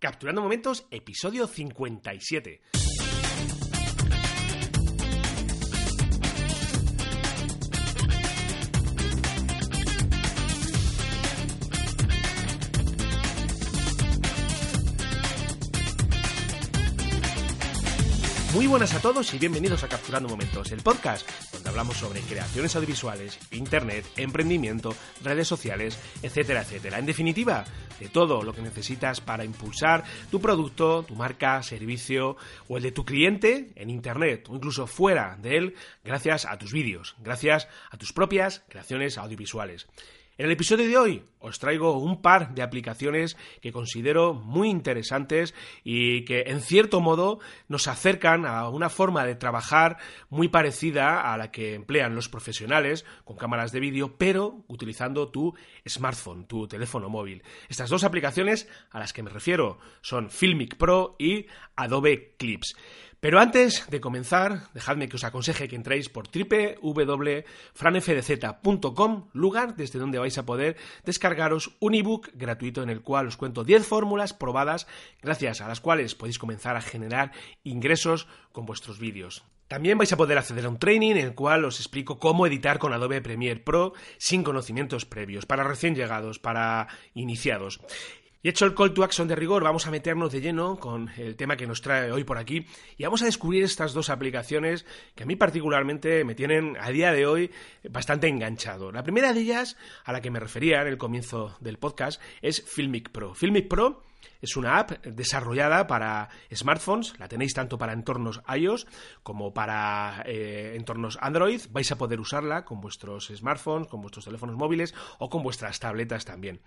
Capturando Momentos, episodio 57. Muy buenas a todos y bienvenidos a Capturando Momentos, el podcast hablamos sobre creaciones audiovisuales, internet, emprendimiento, redes sociales, etcétera, etcétera. En definitiva, de todo lo que necesitas para impulsar tu producto, tu marca, servicio o el de tu cliente en internet o incluso fuera de él gracias a tus vídeos, gracias a tus propias creaciones audiovisuales. En el episodio de hoy os traigo un par de aplicaciones que considero muy interesantes y que en cierto modo nos acercan a una forma de trabajar muy parecida a la que emplean los profesionales con cámaras de vídeo, pero utilizando tu smartphone, tu teléfono móvil. Estas dos aplicaciones a las que me refiero son Filmic Pro y Adobe Clips. Pero antes de comenzar, dejadme que os aconseje que entréis por www.franfdz.com, lugar desde donde vais a poder descargaros un ebook gratuito en el cual os cuento 10 fórmulas probadas gracias a las cuales podéis comenzar a generar ingresos con vuestros vídeos. También vais a poder acceder a un training en el cual os explico cómo editar con Adobe Premiere Pro sin conocimientos previos, para recién llegados, para iniciados. Y hecho el call to action de rigor, vamos a meternos de lleno con el tema que nos trae hoy por aquí y vamos a descubrir estas dos aplicaciones que a mí particularmente me tienen a día de hoy bastante enganchado. La primera de ellas, a la que me refería en el comienzo del podcast, es Filmic Pro. Filmic Pro es una app desarrollada para smartphones, la tenéis tanto para entornos iOS como para eh, entornos Android. Vais a poder usarla con vuestros smartphones, con vuestros teléfonos móviles o con vuestras tabletas también.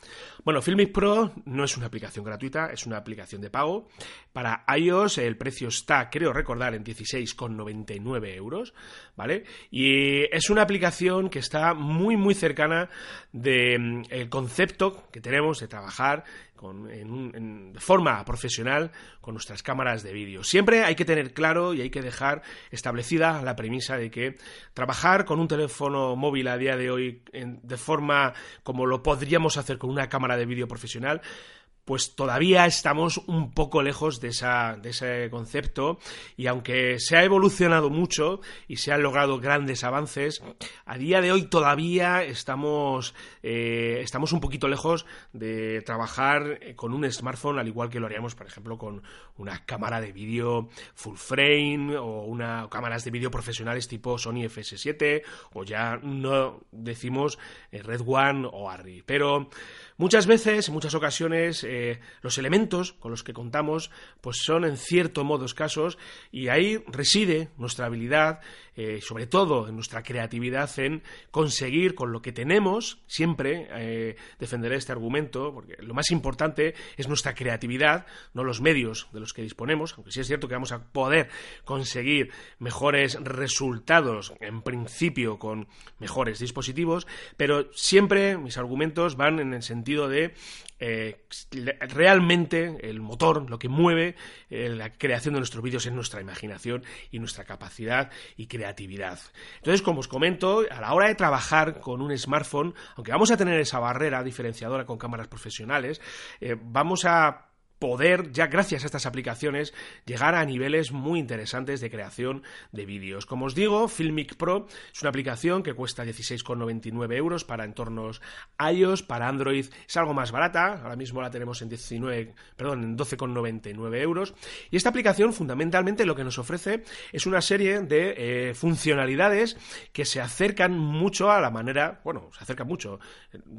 Bueno, Filmic Pro no es una aplicación gratuita, es una aplicación de pago. Para iOS el precio está, creo recordar, en 16,99 euros, ¿vale? Y es una aplicación que está muy, muy cercana del mm, concepto que tenemos de trabajar en, de forma profesional con nuestras cámaras de vídeo. Siempre hay que tener claro y hay que dejar establecida la premisa de que trabajar con un teléfono móvil a día de hoy de forma como lo podríamos hacer con una cámara de vídeo profesional pues todavía estamos un poco lejos de, esa, de, ese concepto y aunque se ha evolucionado mucho y se han logrado grandes avances, a día de hoy todavía estamos, eh, estamos un poquito lejos de trabajar con un smartphone al igual que lo haríamos, por ejemplo, con una cámara de vídeo full frame o una cámaras de vídeo profesionales tipo Sony FS7 o ya no decimos eh, Red One o Arri. Pero Muchas veces, en muchas ocasiones, eh, los elementos con los que contamos pues son en cierto modo escasos y ahí reside nuestra habilidad, eh, sobre todo en nuestra creatividad, en conseguir con lo que tenemos, siempre eh, defenderé este argumento, porque lo más importante es nuestra creatividad, no los medios de los que disponemos, aunque sí es cierto que vamos a poder conseguir mejores resultados en principio con mejores dispositivos, pero siempre mis argumentos van en el sentido de eh, realmente el motor, lo que mueve la creación de nuestros vídeos es nuestra imaginación y nuestra capacidad y creatividad. Entonces, como os comento, a la hora de trabajar con un smartphone, aunque vamos a tener esa barrera diferenciadora con cámaras profesionales, eh, vamos a poder, ya gracias a estas aplicaciones, llegar a niveles muy interesantes de creación de vídeos. Como os digo, Filmic Pro es una aplicación que cuesta 16,99 euros para entornos iOS, para Android es algo más barata, ahora mismo la tenemos en 19, perdón, en 12,99 euros. Y esta aplicación fundamentalmente lo que nos ofrece es una serie de eh, funcionalidades que se acercan mucho a la manera, bueno, se acercan mucho,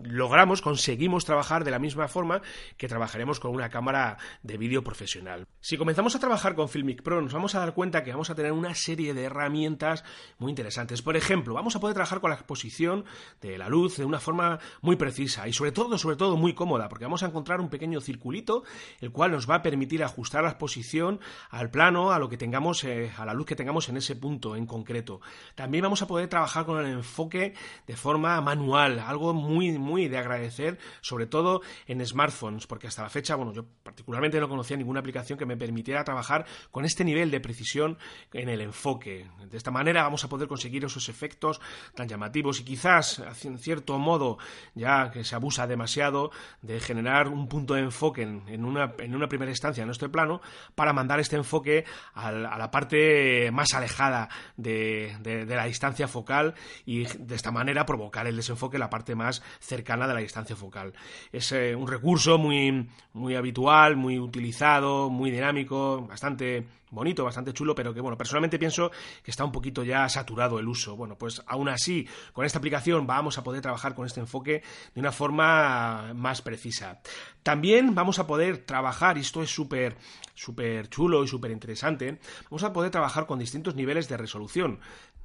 logramos, conseguimos trabajar de la misma forma que trabajaremos con una cámara de vídeo profesional. Si comenzamos a trabajar con Filmic Pro, nos vamos a dar cuenta que vamos a tener una serie de herramientas muy interesantes. Por ejemplo, vamos a poder trabajar con la exposición de la luz de una forma muy precisa y sobre todo, sobre todo muy cómoda, porque vamos a encontrar un pequeño circulito, el cual nos va a permitir ajustar la exposición al plano, a lo que tengamos, eh, a la luz que tengamos en ese punto en concreto. También vamos a poder trabajar con el enfoque de forma manual, algo muy, muy de agradecer, sobre todo en smartphones, porque hasta la fecha, bueno, yo particularmente no conocía ninguna aplicación que me permitiera trabajar con este nivel de precisión en el enfoque. De esta manera vamos a poder conseguir esos efectos tan llamativos y quizás, en cierto modo, ya que se abusa demasiado de generar un punto de enfoque en, una, en una, primera instancia en nuestro plano para mandar este enfoque a, la parte más alejada de, la distancia focal y de esta manera provocar el desenfoque en la parte más cercana de la distancia focal. Es eh, un recurso muy, muy habitual, muy utilizado, muy dinámico, bastante bonito, bastante chulo, pero que bueno, personalmente pienso que está un poquito ya saturado el uso. Bueno, pues aún así, con esta aplicación vamos a poder trabajar con este enfoque de una forma más precisa. También vamos a poder trabajar, y esto es súper súper chulo y súper interesante, vamos a poder trabajar con distintos niveles de resolución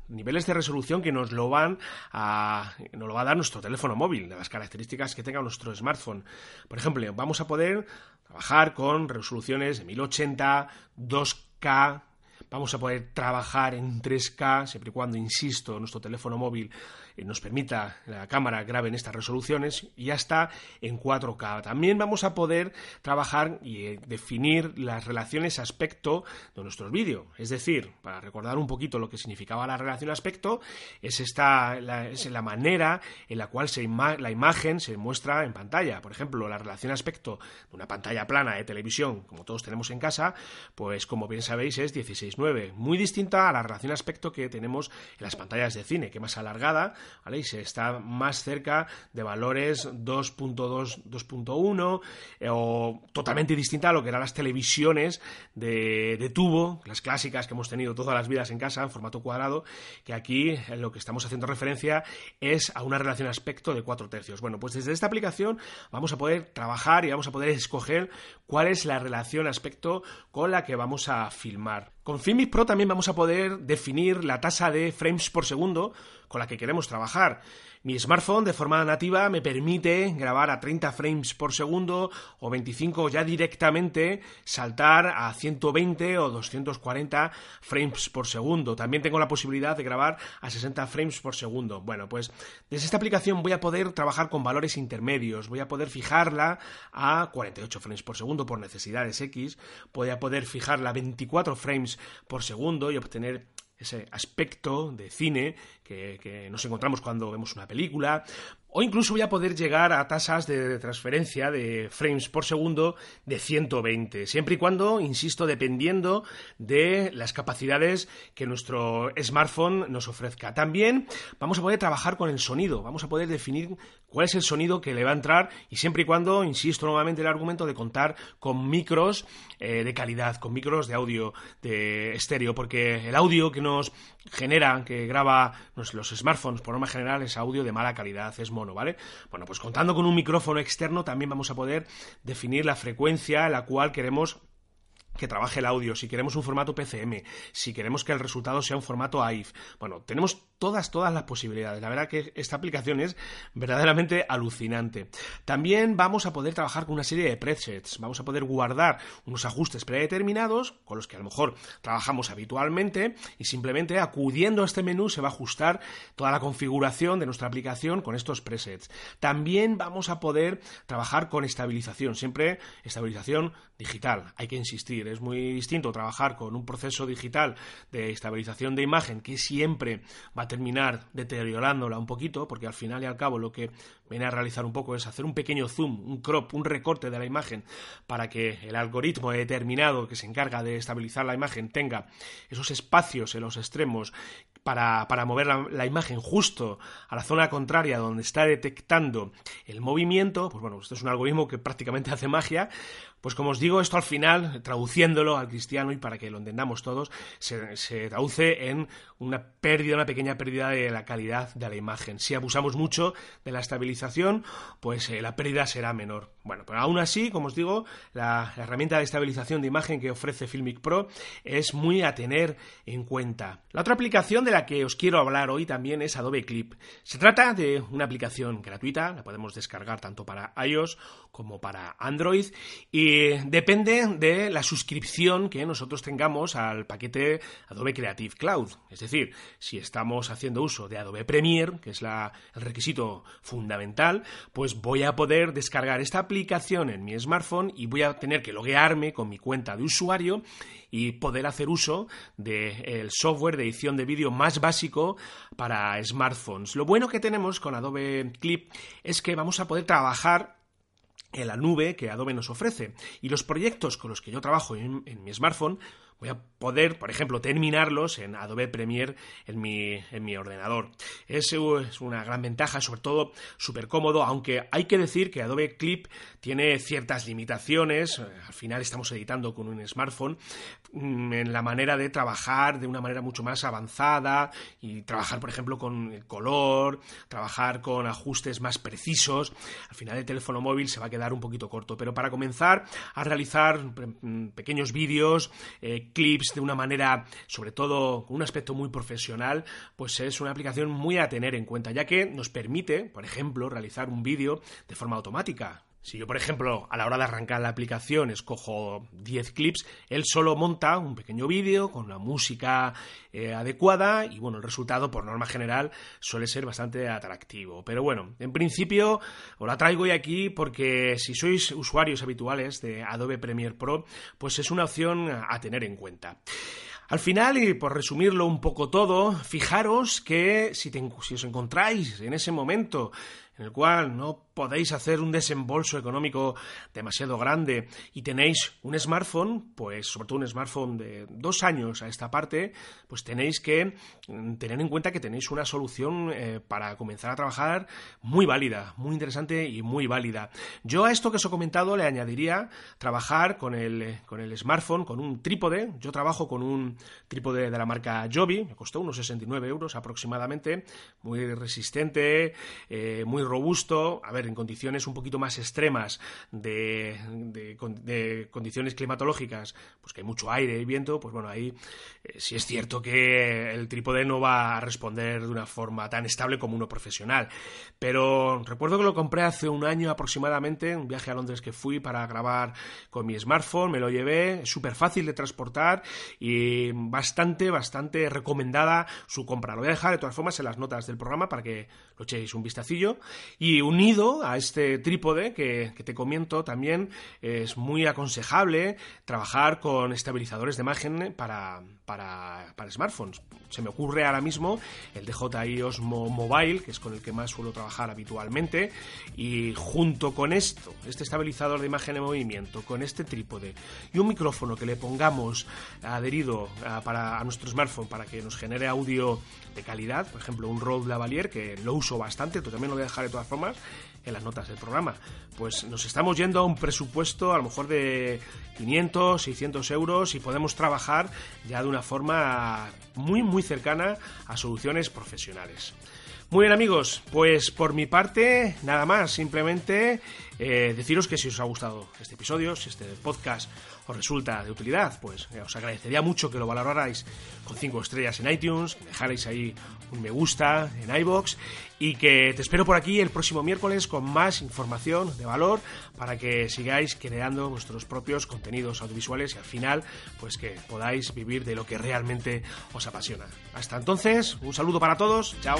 niveles de resolución que nos lo van a nos lo va a dar nuestro teléfono móvil, de las características que tenga nuestro smartphone. Por ejemplo, vamos a poder trabajar con resoluciones de 1080, 2K, vamos a poder trabajar en 3K, siempre y cuando, insisto, nuestro teléfono móvil eh, nos permita la cámara grabe en estas resoluciones y ya está en 4K. También vamos a poder trabajar y eh, definir las relaciones aspecto de nuestros vídeos. Es decir, para recordar un poquito lo que significaba la relación aspecto, es esta la, es la manera en la cual se la imagen se muestra en pantalla. Por ejemplo, la relación aspecto de una pantalla plana de televisión, como todos tenemos en casa, pues como bien sabéis es 16.9, muy distinta a la relación aspecto que tenemos en las pantallas de cine, que más alargada y se está más cerca de valores 2.2, 2.1 eh, o totalmente distinta a lo que eran las televisiones de, de, tubo, las clásicas que hemos tenido todas las vidas en casa en formato cuadrado, que aquí lo que estamos haciendo referencia es a una relación aspecto de 4 tercios. Bueno, pues desde esta aplicación vamos a poder trabajar y vamos a poder escoger cuál es la relación aspecto con la que vamos a filmar. Con Filmic Pro también vamos a poder definir la tasa de frames por segundo con la que queremos trabajar. Mi smartphone de forma nativa me permite grabar a 30 frames por segundo o 25 ya directamente saltar a 120 o 240 frames por segundo. También tengo la posibilidad de grabar a 60 frames por segundo. Bueno, pues desde esta aplicación voy a poder trabajar con valores intermedios. Voy a poder fijarla a 48 frames por segundo por necesidades X. Voy a poder fijarla a 24 frames por segundo y obtener ese aspecto de cine que, nos encontramos cuando vemos una película. O incluso voy a poder llegar a tasas de transferencia de frames por segundo de 120, siempre y cuando, insisto, dependiendo de las capacidades que nuestro smartphone nos ofrezca. También vamos a poder trabajar con el sonido, vamos a poder definir cuál es el sonido que le va a entrar y siempre y cuando, insisto nuevamente el argumento de contar con micros eh, de calidad, con micros de audio de estéreo, porque el audio que nos genera, que graba los smartphones por norma general es audio de mala calidad, es mono ¿vale? Bueno, pues contando con un micrófono externo también vamos a poder definir la frecuencia en la cual queremos que trabaje el audio, si queremos un formato PCM, si queremos que el resultado sea un formato AIF. Bueno, tenemos todas, todas las posibilidades. La verdad que esta aplicación es verdaderamente alucinante. También vamos a poder trabajar con una serie de presets. Vamos a poder guardar unos ajustes predeterminados con los que a lo mejor trabajamos habitualmente y simplemente acudiendo a este menú se va a ajustar toda la configuración de nuestra aplicación con estos presets. También vamos a poder trabajar con estabilización, siempre estabilización digital. Hay que insistir es muy distinto trabajar con un proceso digital de estabilización de imagen que siempre va a terminar deteriorándola un poquito, porque al final y al cabo lo que viene a realizar un poco es hacer un pequeño zoom, un crop, un recorte de la imagen para que el algoritmo determinado que se encarga de estabilizar la imagen tenga esos espacios en los extremos para, mover la, imagen justo a la zona contraria donde está detectando el movimiento, pues bueno, esto es un algoritmo que prácticamente hace magia, Pues como os digo, esto al final, traduciéndolo al cristiano y para que lo entendamos todos, se, traduce en una pérdida, una pequeña pérdida de la calidad de la imagen. Si abusamos mucho de la estabilización, pues eh, la pérdida será menor. Bueno, pero aún así, como os digo, la, herramienta de estabilización de imagen que ofrece Filmic Pro es muy a tener en cuenta. La otra aplicación de la que os quiero hablar hoy también es Adobe Clip. Se trata de una aplicación gratuita, la podemos descargar tanto para iOS como para Android y depende de la suscripción que nosotros tengamos al paquete Adobe Creative Cloud. Es decir, si estamos haciendo uso de Adobe Premiere, que es el requisito fundamental, pues voy a poder descargar esta aplicación en mi smartphone y voy a tener que loguearme con mi cuenta de usuario y poder hacer uso del software de edición de vídeo más básico para smartphones. Lo bueno que tenemos con Adobe Clip es que vamos a poder trabajar en la nube que Adobe nos ofrece. Y los proyectos con los que yo trabajo en, mi smartphone voy a poder, por ejemplo, terminarlos en Adobe Premiere en mi, en mi ordenador. Eso es una gran ventaja, sobre todo súper cómodo, aunque hay que decir que Adobe Clip tiene ciertas limitaciones. Al final estamos editando con un smartphone mm, en la manera de trabajar de una manera mucho más avanzada y trabajar, por ejemplo, con el color, trabajar con ajustes más precisos. Al final el teléfono móvil se va a quedar un poquito corto, pero para comenzar a realizar mm, pequeños vídeos, eh, clips de una manera, sobre todo con un aspecto muy profesional, pues es una aplicación muy a tener en cuenta, ya que nos permite, por ejemplo, realizar un vídeo de forma automática. Si yo, por ejemplo, a la hora de arrancar la aplicación escojo 10 clips, él solo monta un pequeño vídeo con la música eh, adecuada y bueno, el resultado por norma general suele ser bastante atractivo. Pero bueno, en principio os la traigo hoy aquí porque si sois usuarios habituales de Adobe Premiere Pro, pues es una opción a tener en cuenta. Al final, y por resumirlo un poco todo, fijaros que si, si os encontráis en ese momento en el cual no podéis hacer un desembolso económico demasiado grande y tenéis un smartphone, pues sobre todo un smartphone de dos años a esta parte, pues tenéis que mm, tener en cuenta que tenéis una solución eh, para comenzar a trabajar muy válida, muy interesante y muy válida. Yo a esto que os he comentado le añadiría trabajar con el, con el smartphone, con un trípode. Yo trabajo con un trípode de la marca Joby, me costó unos 69 euros aproximadamente, muy resistente, eh, muy robusto. A ver, en condiciones un poquito más extremas de, condiciones climatológicas, pues que hay mucho aire y viento, pues bueno, ahí eh, sí es cierto que el trípode no va a responder de una forma tan estable como uno profesional. Pero recuerdo que lo compré hace un año aproximadamente, un viaje a Londres que fui para grabar con mi smartphone, me lo llevé, es súper fácil de transportar y bastante, bastante recomendada su compra. Lo voy a dejar de todas formas en las notas del programa para que lo echéis un vistacillo. Y unido a este trípode que, te comento también. Es muy aconsejable trabajar con estabilizadores de imagen para, para, smartphones. Se me ocurre ahora mismo el DJI Osmo Mobile, que es con el que más suelo trabajar habitualmente, y junto con esto, este estabilizador de imagen en movimiento, con este trípode y un micrófono que le pongamos adherido a, para, a nuestro smartphone para que nos genere audio de calidad, por ejemplo un Rode Lavalier, que lo uso bastante, tú también lo voy a dejar de todas formas, en las notas del programa. Pues nos estamos yendo a un presupuesto a lo mejor de 500, 600 euros y podemos trabajar ya de una forma muy, muy cercana a soluciones profesionales. Muy bien amigos, pues por mi parte nada más, simplemente eh, deciros que si os ha gustado este episodio, si este podcast os resulta de utilidad, pues eh, os agradecería mucho que lo valorarais con 5 estrellas en iTunes, que dejarais ahí un me gusta en iBox y que te espero por aquí el próximo miércoles con más información de valor para que sigáis creando vuestros propios contenidos audiovisuales y al final pues que podáis vivir de lo que realmente os apasiona. Hasta entonces, un saludo para todos, chao.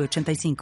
85